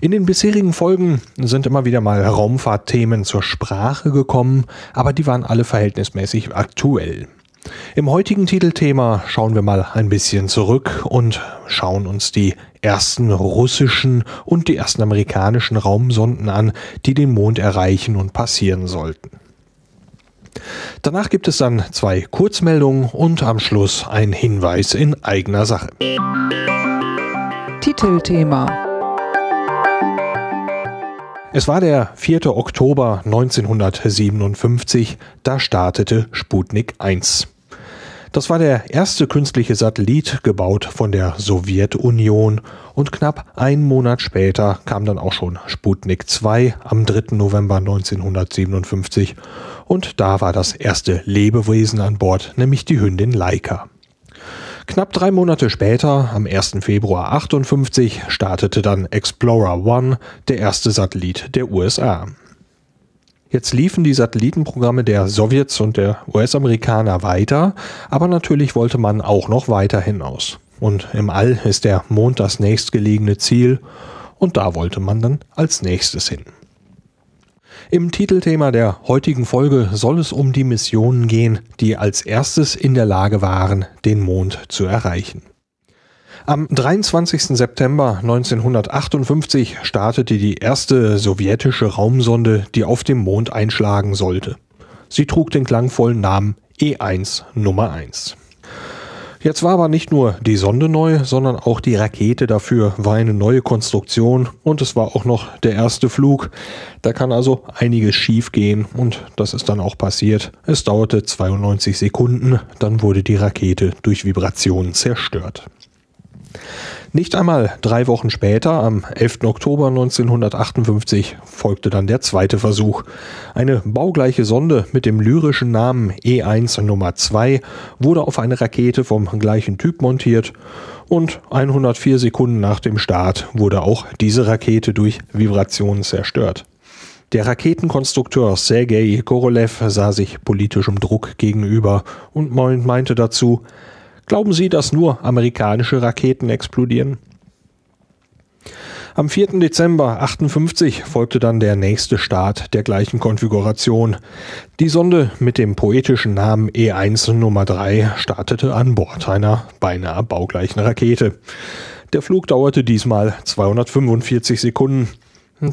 In den bisherigen Folgen sind immer wieder mal Raumfahrtthemen zur Sprache gekommen, aber die waren alle verhältnismäßig aktuell. Im heutigen Titelthema schauen wir mal ein bisschen zurück und schauen uns die ersten russischen und die ersten amerikanischen Raumsonden an, die den Mond erreichen und passieren sollten. Danach gibt es dann zwei Kurzmeldungen und am Schluss ein Hinweis in eigener Sache. Titelthema es war der 4. Oktober 1957, da startete Sputnik 1. Das war der erste künstliche Satellit, gebaut von der Sowjetunion, und knapp einen Monat später kam dann auch schon Sputnik 2 am 3. November 1957, und da war das erste Lebewesen an Bord, nämlich die Hündin Laika. Knapp drei Monate später, am 1. Februar 58, startete dann Explorer One, der erste Satellit der USA. Jetzt liefen die Satellitenprogramme der Sowjets und der US-Amerikaner weiter, aber natürlich wollte man auch noch weiter hinaus. Und im All ist der Mond das nächstgelegene Ziel und da wollte man dann als nächstes hin. Im Titelthema der heutigen Folge soll es um die Missionen gehen, die als erstes in der Lage waren, den Mond zu erreichen. Am 23. September 1958 startete die erste sowjetische Raumsonde, die auf dem Mond einschlagen sollte. Sie trug den klangvollen Namen E1 Nummer 1. Jetzt war aber nicht nur die Sonde neu, sondern auch die Rakete dafür war eine neue Konstruktion und es war auch noch der erste Flug. Da kann also einiges schief gehen und das ist dann auch passiert. Es dauerte 92 Sekunden, dann wurde die Rakete durch Vibrationen zerstört. Nicht einmal drei Wochen später, am 11. Oktober 1958, folgte dann der zweite Versuch. Eine baugleiche Sonde mit dem lyrischen Namen E1 Nummer 2 wurde auf eine Rakete vom gleichen Typ montiert und 104 Sekunden nach dem Start wurde auch diese Rakete durch Vibrationen zerstört. Der Raketenkonstrukteur Sergei Korolev sah sich politischem Druck gegenüber und meinte dazu, Glauben Sie, dass nur amerikanische Raketen explodieren? Am 4. Dezember 58 folgte dann der nächste Start der gleichen Konfiguration. Die Sonde mit dem poetischen Namen E1 Nummer 3 startete an Bord einer beinahe baugleichen Rakete. Der Flug dauerte diesmal 245 Sekunden.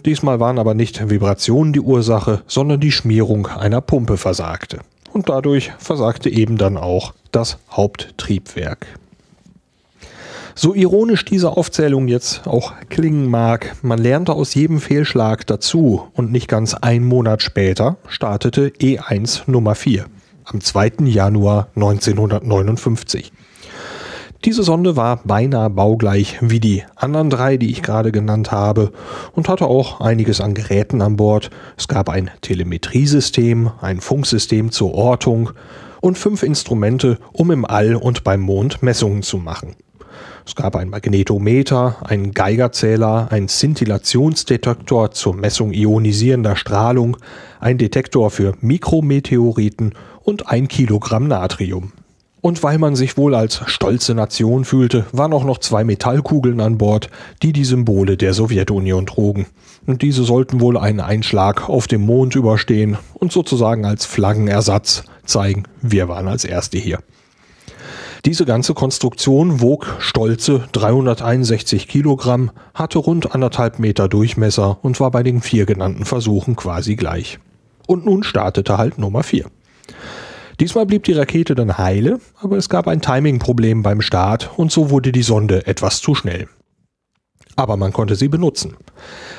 Diesmal waren aber nicht Vibrationen die Ursache, sondern die Schmierung einer Pumpe versagte und dadurch versagte eben dann auch das Haupttriebwerk. So ironisch diese Aufzählung jetzt auch klingen mag, man lernte aus jedem Fehlschlag dazu und nicht ganz ein Monat später startete E1 Nummer 4 am 2. Januar 1959. Diese Sonde war beinahe baugleich wie die anderen drei, die ich gerade genannt habe, und hatte auch einiges an Geräten an Bord. Es gab ein Telemetriesystem, ein Funksystem zur Ortung und fünf Instrumente, um im All und beim Mond Messungen zu machen. Es gab ein Magnetometer, einen Geigerzähler, einen Szintillationsdetektor zur Messung ionisierender Strahlung, ein Detektor für Mikrometeoriten und ein Kilogramm Natrium. Und weil man sich wohl als stolze Nation fühlte, waren auch noch zwei Metallkugeln an Bord, die die Symbole der Sowjetunion trugen. Und diese sollten wohl einen Einschlag auf dem Mond überstehen und sozusagen als Flaggenersatz zeigen, wir waren als Erste hier. Diese ganze Konstruktion wog stolze 361 Kilogramm, hatte rund anderthalb Meter Durchmesser und war bei den vier genannten Versuchen quasi gleich. Und nun startete halt Nummer vier. Diesmal blieb die Rakete dann heile, aber es gab ein Timing-Problem beim Start und so wurde die Sonde etwas zu schnell. Aber man konnte sie benutzen.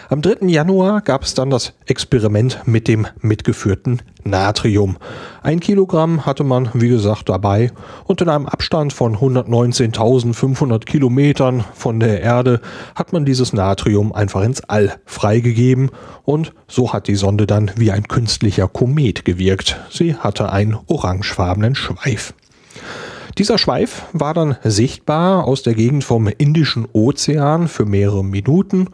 Am 3. Januar gab es dann das Experiment mit dem mitgeführten Natrium. Ein Kilogramm hatte man, wie gesagt, dabei und in einem Abstand von 119.500 Kilometern von der Erde hat man dieses Natrium einfach ins All freigegeben und so hat die Sonde dann wie ein künstlicher Komet gewirkt. Sie hatte einen orangefarbenen Schweif. Dieser Schweif war dann sichtbar aus der Gegend vom Indischen Ozean für mehrere Minuten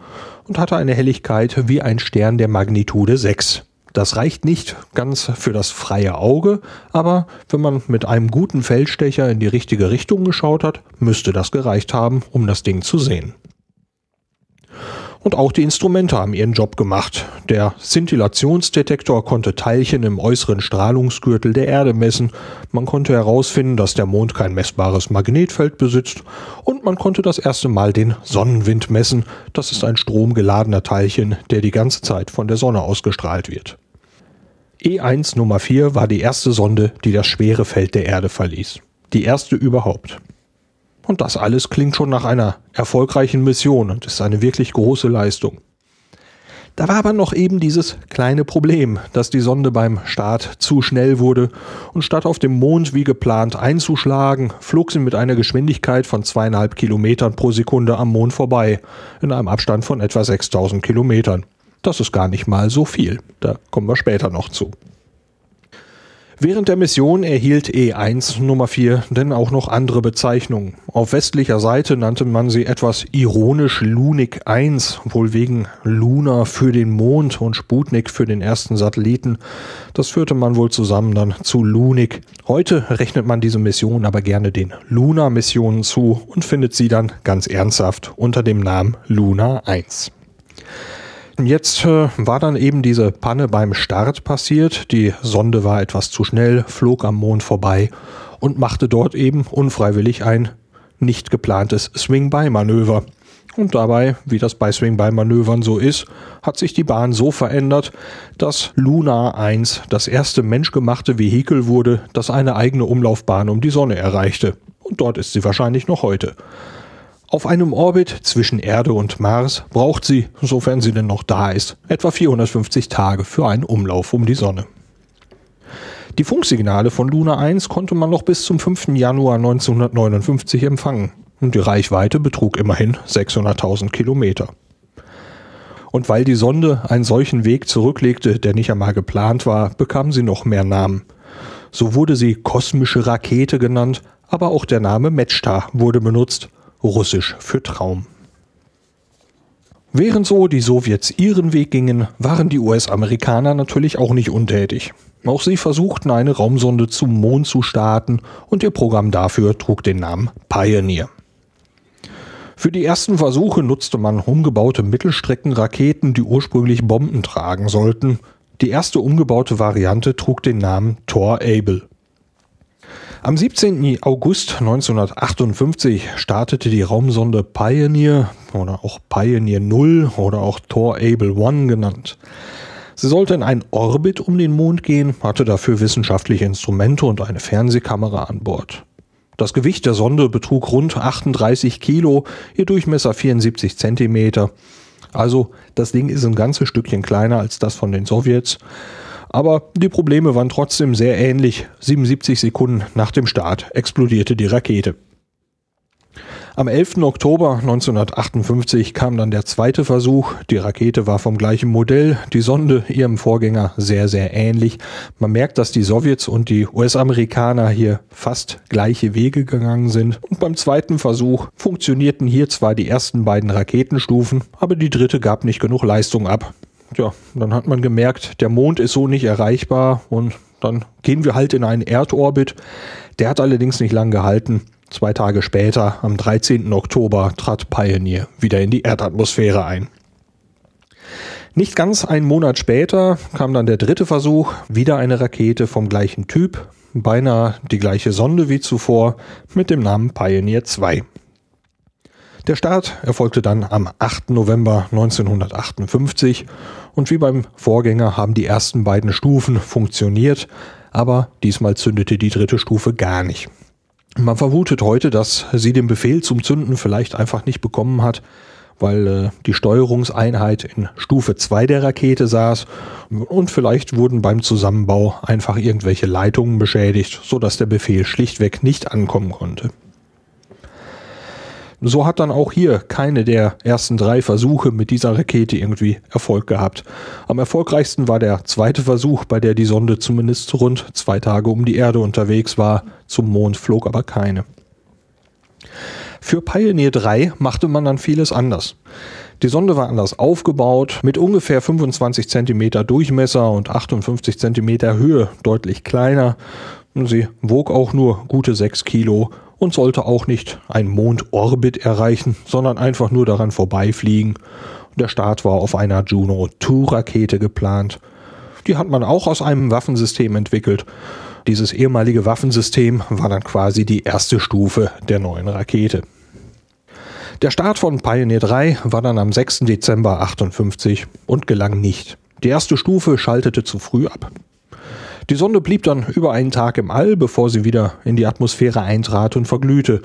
und hatte eine Helligkeit wie ein Stern der Magnitude 6. Das reicht nicht ganz für das freie Auge, aber wenn man mit einem guten Feldstecher in die richtige Richtung geschaut hat, müsste das gereicht haben, um das Ding zu sehen. Und auch die Instrumente haben ihren Job gemacht. Der Szintillationsdetektor konnte Teilchen im äußeren Strahlungsgürtel der Erde messen. Man konnte herausfinden, dass der Mond kein messbares Magnetfeld besitzt. Und man konnte das erste Mal den Sonnenwind messen. Das ist ein stromgeladener Teilchen, der die ganze Zeit von der Sonne ausgestrahlt wird. E1 Nummer 4 war die erste Sonde, die das schwere Feld der Erde verließ. Die erste überhaupt. Und das alles klingt schon nach einer erfolgreichen Mission und ist eine wirklich große Leistung. Da war aber noch eben dieses kleine Problem, dass die Sonde beim Start zu schnell wurde und statt auf dem Mond wie geplant einzuschlagen, flog sie mit einer Geschwindigkeit von zweieinhalb Kilometern pro Sekunde am Mond vorbei, in einem Abstand von etwa 6000 Kilometern. Das ist gar nicht mal so viel, da kommen wir später noch zu. Während der Mission erhielt E1 Nummer 4 denn auch noch andere Bezeichnungen. Auf westlicher Seite nannte man sie etwas ironisch Lunik 1, wohl wegen Luna für den Mond und Sputnik für den ersten Satelliten. Das führte man wohl zusammen dann zu Lunik. Heute rechnet man diese Mission aber gerne den Luna-Missionen zu und findet sie dann ganz ernsthaft unter dem Namen Luna 1. Jetzt äh, war dann eben diese Panne beim Start passiert. Die Sonde war etwas zu schnell, flog am Mond vorbei und machte dort eben unfreiwillig ein nicht geplantes Swing-by-Manöver. Und dabei, wie das bei Swing-by-Manövern so ist, hat sich die Bahn so verändert, dass Luna 1 das erste menschgemachte Vehikel wurde, das eine eigene Umlaufbahn um die Sonne erreichte. Und dort ist sie wahrscheinlich noch heute. Auf einem Orbit zwischen Erde und Mars braucht sie, sofern sie denn noch da ist, etwa 450 Tage für einen Umlauf um die Sonne. Die Funksignale von Luna 1 konnte man noch bis zum 5. Januar 1959 empfangen und die Reichweite betrug immerhin 600.000 Kilometer. Und weil die Sonde einen solchen Weg zurücklegte, der nicht einmal geplant war, bekam sie noch mehr Namen. So wurde sie kosmische Rakete genannt, aber auch der Name Metstar wurde benutzt russisch für Traum. Während so die Sowjets ihren Weg gingen, waren die US-Amerikaner natürlich auch nicht untätig. Auch sie versuchten eine Raumsonde zum Mond zu starten und ihr Programm dafür trug den Namen Pioneer. Für die ersten Versuche nutzte man umgebaute Mittelstreckenraketen, die ursprünglich Bomben tragen sollten. Die erste umgebaute Variante trug den Namen Thor Able. Am 17. August 1958 startete die Raumsonde Pioneer oder auch Pioneer 0 oder auch Thor Able 1 genannt. Sie sollte in einen Orbit um den Mond gehen, hatte dafür wissenschaftliche Instrumente und eine Fernsehkamera an Bord. Das Gewicht der Sonde betrug rund 38 Kilo, ihr Durchmesser 74 Zentimeter. Also das Ding ist ein ganzes Stückchen kleiner als das von den Sowjets. Aber die Probleme waren trotzdem sehr ähnlich. 77 Sekunden nach dem Start explodierte die Rakete. Am 11. Oktober 1958 kam dann der zweite Versuch. Die Rakete war vom gleichen Modell, die Sonde ihrem Vorgänger sehr, sehr ähnlich. Man merkt, dass die Sowjets und die US-Amerikaner hier fast gleiche Wege gegangen sind. Und beim zweiten Versuch funktionierten hier zwar die ersten beiden Raketenstufen, aber die dritte gab nicht genug Leistung ab ja, dann hat man gemerkt, der Mond ist so nicht erreichbar und dann gehen wir halt in einen Erdorbit. Der hat allerdings nicht lang gehalten. Zwei Tage später, am 13. Oktober, trat Pioneer wieder in die Erdatmosphäre ein. Nicht ganz einen Monat später kam dann der dritte Versuch, wieder eine Rakete vom gleichen Typ, beinahe die gleiche Sonde wie zuvor, mit dem Namen Pioneer 2. Der Start erfolgte dann am 8. November 1958 und wie beim Vorgänger haben die ersten beiden Stufen funktioniert, aber diesmal zündete die dritte Stufe gar nicht. Man vermutet heute, dass sie den Befehl zum Zünden vielleicht einfach nicht bekommen hat, weil äh, die Steuerungseinheit in Stufe 2 der Rakete saß und vielleicht wurden beim Zusammenbau einfach irgendwelche Leitungen beschädigt, sodass der Befehl schlichtweg nicht ankommen konnte. So hat dann auch hier keine der ersten drei Versuche mit dieser Rakete irgendwie Erfolg gehabt. Am erfolgreichsten war der zweite Versuch, bei der die Sonde zumindest rund zwei Tage um die Erde unterwegs war. Zum Mond flog aber keine. Für Pioneer 3 machte man dann vieles anders. Die Sonde war anders aufgebaut, mit ungefähr 25 cm Durchmesser und 58 cm Höhe deutlich kleiner. Sie wog auch nur gute 6 Kilo und sollte auch nicht ein Mondorbit erreichen, sondern einfach nur daran vorbeifliegen. Der Start war auf einer Juno 2 Rakete geplant. Die hat man auch aus einem Waffensystem entwickelt. Dieses ehemalige Waffensystem war dann quasi die erste Stufe der neuen Rakete. Der Start von Pioneer 3 war dann am 6. Dezember 58 und gelang nicht. Die erste Stufe schaltete zu früh ab. Die Sonde blieb dann über einen Tag im All, bevor sie wieder in die Atmosphäre eintrat und verglühte.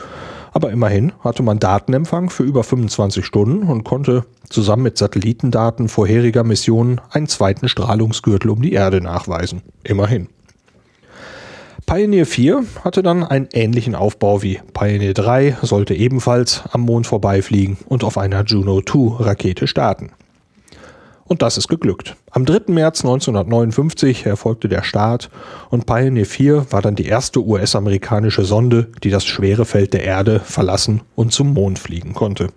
Aber immerhin hatte man Datenempfang für über 25 Stunden und konnte zusammen mit Satellitendaten vorheriger Missionen einen zweiten Strahlungsgürtel um die Erde nachweisen. Immerhin. Pioneer 4 hatte dann einen ähnlichen Aufbau wie Pioneer 3, sollte ebenfalls am Mond vorbeifliegen und auf einer Juno 2 Rakete starten. Und das ist geglückt. Am 3. März 1959 erfolgte der Start und Pioneer 4 war dann die erste US-amerikanische Sonde, die das schwere Feld der Erde verlassen und zum Mond fliegen konnte.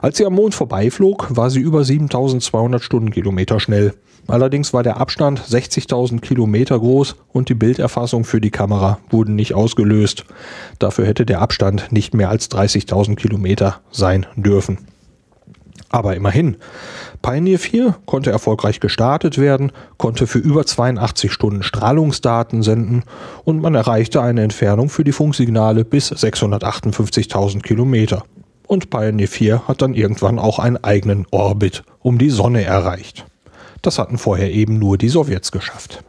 Als sie am Mond vorbeiflog, war sie über 7200 Stundenkilometer schnell. Allerdings war der Abstand 60.000 Kilometer groß und die Bilderfassung für die Kamera wurden nicht ausgelöst. Dafür hätte der Abstand nicht mehr als 30.000 Kilometer sein dürfen. Aber immerhin, Pioneer 4 konnte erfolgreich gestartet werden, konnte für über 82 Stunden Strahlungsdaten senden und man erreichte eine Entfernung für die Funksignale bis 658.000 Kilometer. Und Pioneer 4 hat dann irgendwann auch einen eigenen Orbit um die Sonne erreicht. Das hatten vorher eben nur die Sowjets geschafft.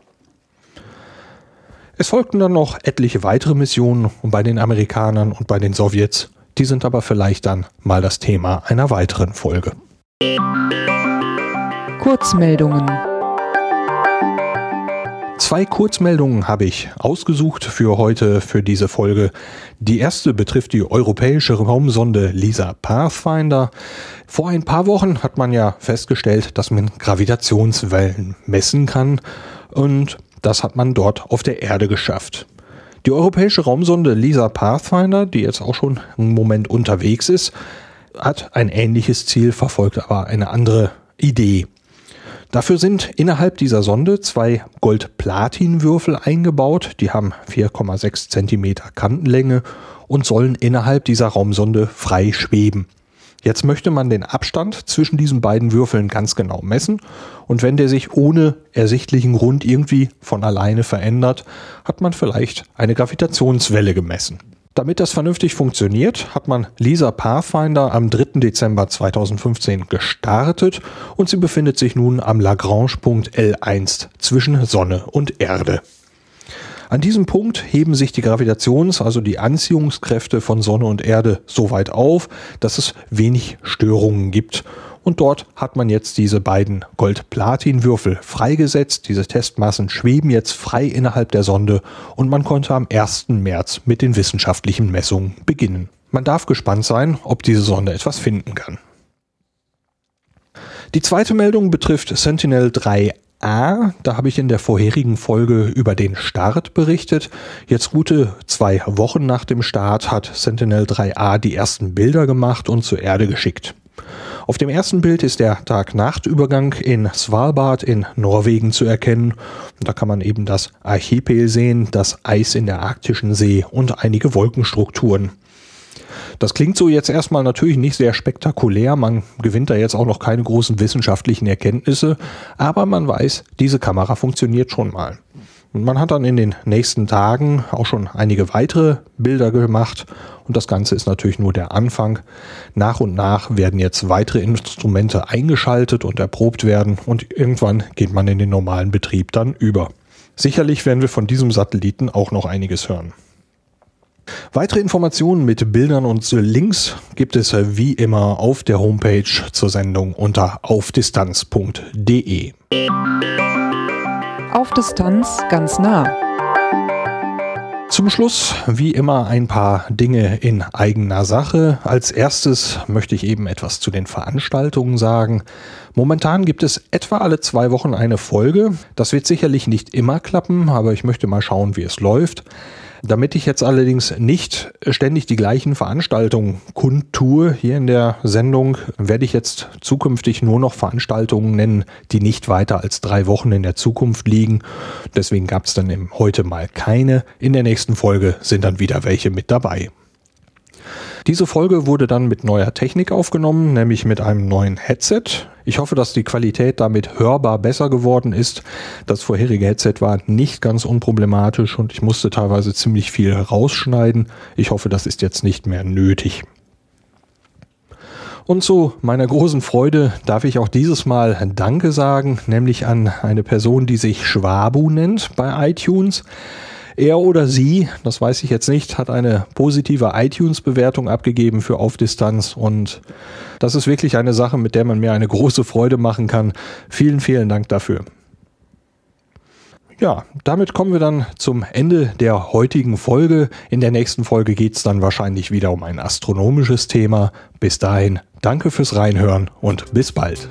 Es folgten dann noch etliche weitere Missionen bei den Amerikanern und bei den Sowjets die sind aber vielleicht dann mal das Thema einer weiteren Folge. Kurzmeldungen. Zwei Kurzmeldungen habe ich ausgesucht für heute, für diese Folge. Die erste betrifft die europäische Raumsonde LISA Pathfinder. Vor ein paar Wochen hat man ja festgestellt, dass man Gravitationswellen messen kann und das hat man dort auf der Erde geschafft. Die europäische Raumsonde LISA Pathfinder, die jetzt auch schon einen Moment unterwegs ist, hat ein ähnliches Ziel, verfolgt aber eine andere Idee. Dafür sind innerhalb dieser Sonde zwei Gold-Platin-Würfel eingebaut. Die haben 4,6 Zentimeter Kantenlänge und sollen innerhalb dieser Raumsonde frei schweben. Jetzt möchte man den Abstand zwischen diesen beiden Würfeln ganz genau messen und wenn der sich ohne ersichtlichen Grund irgendwie von alleine verändert, hat man vielleicht eine Gravitationswelle gemessen. Damit das vernünftig funktioniert, hat man Lisa Pathfinder am 3. Dezember 2015 gestartet und sie befindet sich nun am Lagrange-Punkt L1 zwischen Sonne und Erde. An diesem Punkt heben sich die Gravitations-, also die Anziehungskräfte von Sonne und Erde so weit auf, dass es wenig Störungen gibt. Und dort hat man jetzt diese beiden Gold-Platin-Würfel freigesetzt. Diese Testmassen schweben jetzt frei innerhalb der Sonde und man konnte am 1. März mit den wissenschaftlichen Messungen beginnen. Man darf gespannt sein, ob diese Sonde etwas finden kann. Die zweite Meldung betrifft Sentinel 3 A, da habe ich in der vorherigen Folge über den Start berichtet. Jetzt gute zwei Wochen nach dem Start hat Sentinel 3A die ersten Bilder gemacht und zur Erde geschickt. Auf dem ersten Bild ist der Tag-Nacht-Übergang in Svalbard in Norwegen zu erkennen. Da kann man eben das Archipel sehen, das Eis in der arktischen See und einige Wolkenstrukturen. Das klingt so jetzt erstmal natürlich nicht sehr spektakulär. Man gewinnt da jetzt auch noch keine großen wissenschaftlichen Erkenntnisse. Aber man weiß, diese Kamera funktioniert schon mal. Und man hat dann in den nächsten Tagen auch schon einige weitere Bilder gemacht. Und das Ganze ist natürlich nur der Anfang. Nach und nach werden jetzt weitere Instrumente eingeschaltet und erprobt werden. Und irgendwann geht man in den normalen Betrieb dann über. Sicherlich werden wir von diesem Satelliten auch noch einiges hören. Weitere Informationen mit Bildern und Links gibt es wie immer auf der Homepage zur Sendung unter aufdistanz.de. Auf Distanz ganz nah. Zum Schluss, wie immer, ein paar Dinge in eigener Sache. Als erstes möchte ich eben etwas zu den Veranstaltungen sagen. Momentan gibt es etwa alle zwei Wochen eine Folge. Das wird sicherlich nicht immer klappen, aber ich möchte mal schauen, wie es läuft. Damit ich jetzt allerdings nicht ständig die gleichen Veranstaltungen kundtue hier in der Sendung, werde ich jetzt zukünftig nur noch Veranstaltungen nennen, die nicht weiter als drei Wochen in der Zukunft liegen. Deswegen gab es dann eben heute mal keine. In der nächsten Folge sind dann wieder welche mit dabei. Diese Folge wurde dann mit neuer Technik aufgenommen, nämlich mit einem neuen Headset. Ich hoffe, dass die Qualität damit hörbar besser geworden ist. Das vorherige Headset war nicht ganz unproblematisch und ich musste teilweise ziemlich viel rausschneiden. Ich hoffe, das ist jetzt nicht mehr nötig. Und zu meiner großen Freude darf ich auch dieses Mal Danke sagen, nämlich an eine Person, die sich Schwabu nennt bei iTunes. Er oder sie, das weiß ich jetzt nicht, hat eine positive iTunes-Bewertung abgegeben für Auf Distanz und das ist wirklich eine Sache, mit der man mir eine große Freude machen kann. Vielen, vielen Dank dafür. Ja, damit kommen wir dann zum Ende der heutigen Folge. In der nächsten Folge geht es dann wahrscheinlich wieder um ein astronomisches Thema. Bis dahin, danke fürs Reinhören und bis bald.